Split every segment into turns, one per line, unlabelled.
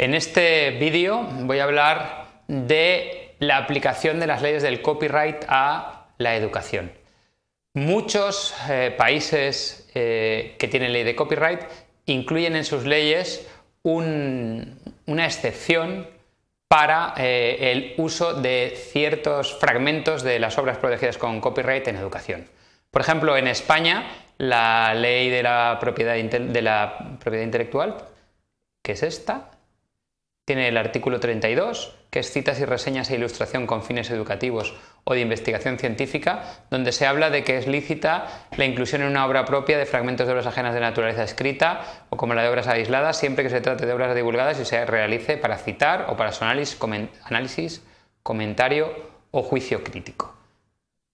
En este vídeo voy a hablar de la aplicación de las leyes del copyright a la educación. Muchos eh, países eh, que tienen ley de copyright incluyen en sus leyes una excepción para eh, el uso de ciertos fragmentos de las obras protegidas con copyright en educación. Por ejemplo, en España, la ley de la propiedad, de la propiedad intelectual, que es esta, tiene el artículo 32, que es citas y reseñas e ilustración con fines educativos o de investigación científica, donde se habla de que es lícita la inclusión en una obra propia de fragmentos de obras ajenas de naturaleza escrita o como la de obras aisladas, siempre que se trate de obras divulgadas y se realice para citar o para su análisis, comentario o juicio crítico.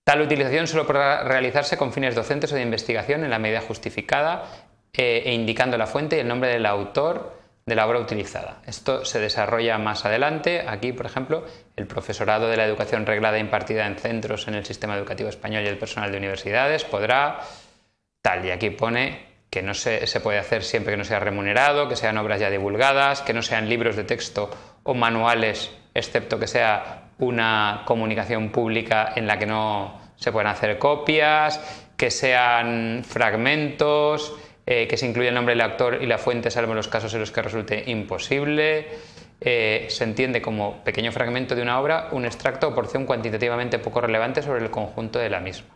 Tal utilización solo podrá realizarse con fines docentes o de investigación en la medida justificada eh, e indicando la fuente y el nombre del autor de la obra utilizada. Esto se desarrolla más adelante. Aquí, por ejemplo, el profesorado de la educación reglada impartida en centros en el sistema educativo español y el personal de universidades podrá tal. Y aquí pone que no se, se puede hacer siempre que no sea remunerado, que sean obras ya divulgadas, que no sean libros de texto o manuales, excepto que sea una comunicación pública en la que no se puedan hacer copias, que sean fragmentos, eh, que se incluya el nombre del actor y la fuente, salvo en los casos en los que resulte imposible. Eh, se entiende como pequeño fragmento de una obra un extracto o porción cuantitativamente poco relevante sobre el conjunto de la misma.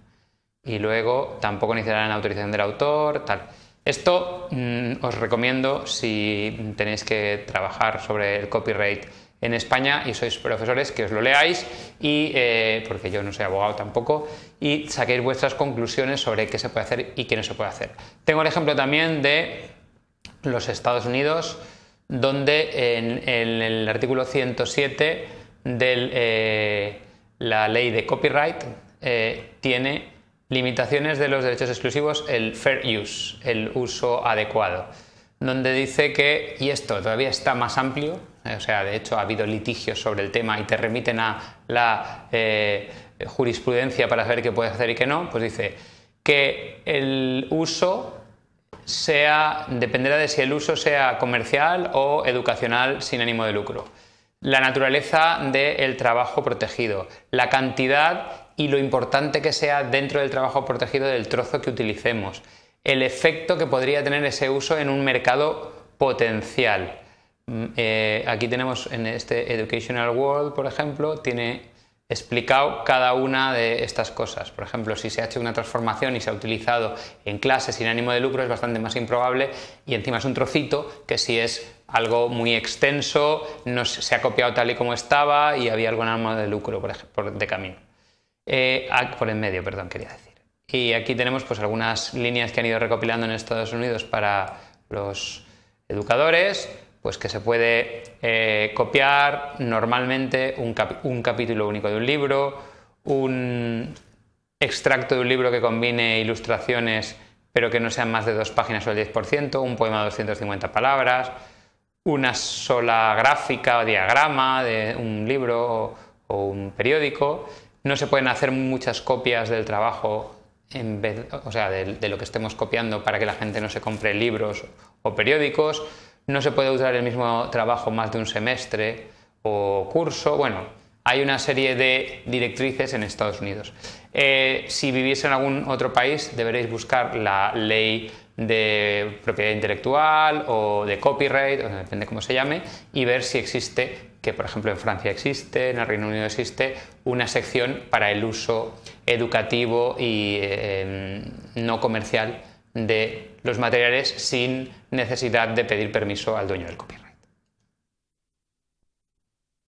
Y luego tampoco necesitarán autorización del autor, tal. Esto mm, os recomiendo si tenéis que trabajar sobre el copyright en España y sois profesores que os lo leáis y eh, porque yo no soy abogado tampoco y saquéis vuestras conclusiones sobre qué se puede hacer y qué no se puede hacer. Tengo el ejemplo también de los Estados Unidos donde en, el artículo 107 de eh, la ley de copyright eh, tiene limitaciones de los derechos exclusivos el fair use, el uso adecuado donde dice que, y esto todavía está más amplio, o sea, de hecho ha habido litigios sobre el tema y te remiten a la eh, jurisprudencia para saber qué puedes hacer y qué no, pues dice que el uso sea, dependerá de si el uso sea comercial o educacional sin ánimo de lucro. La naturaleza del trabajo protegido, la cantidad y lo importante que sea dentro del trabajo protegido del trozo que utilicemos, el efecto que podría tener ese uso en un mercado potencial. Mm, eh, aquí tenemos en este Educational World, por ejemplo, tiene explicado cada una de estas cosas. Por ejemplo, si se ha hecho una transformación y se ha utilizado en clase sin ánimo de lucro es bastante más improbable y encima es un trocito que si es algo muy extenso, no se ha copiado tal y como estaba y había algún ánimo de lucro por ejemplo, de camino. Eh, ah, por en medio, perdón, quería decir. Y aquí tenemos pues, algunas líneas que han ido recopilando en Estados Unidos para los educadores, pues que se puede eh, copiar normalmente un, un capítulo único de un libro, un extracto de un libro que combine ilustraciones pero que no sean más de dos páginas o el 10%, un poema de 250 palabras, una sola gráfica o diagrama de un libro o un periódico. No se pueden hacer muchas copias del trabajo en vez, o sea, de, lo que estemos copiando para que la gente no se compre libros o periódicos. No se puede usar el mismo trabajo más de un semestre o curso. Bueno, hay una serie de directrices en Estados Unidos. Eh, si vivís en algún otro país, deberéis buscar la ley de propiedad intelectual o de copyright, o depende cómo se llame, y ver si existe que por ejemplo en Francia existe, en el Reino Unido existe, una sección para el uso educativo y em, no comercial de los materiales sin necesidad de pedir permiso al dueño del copyright.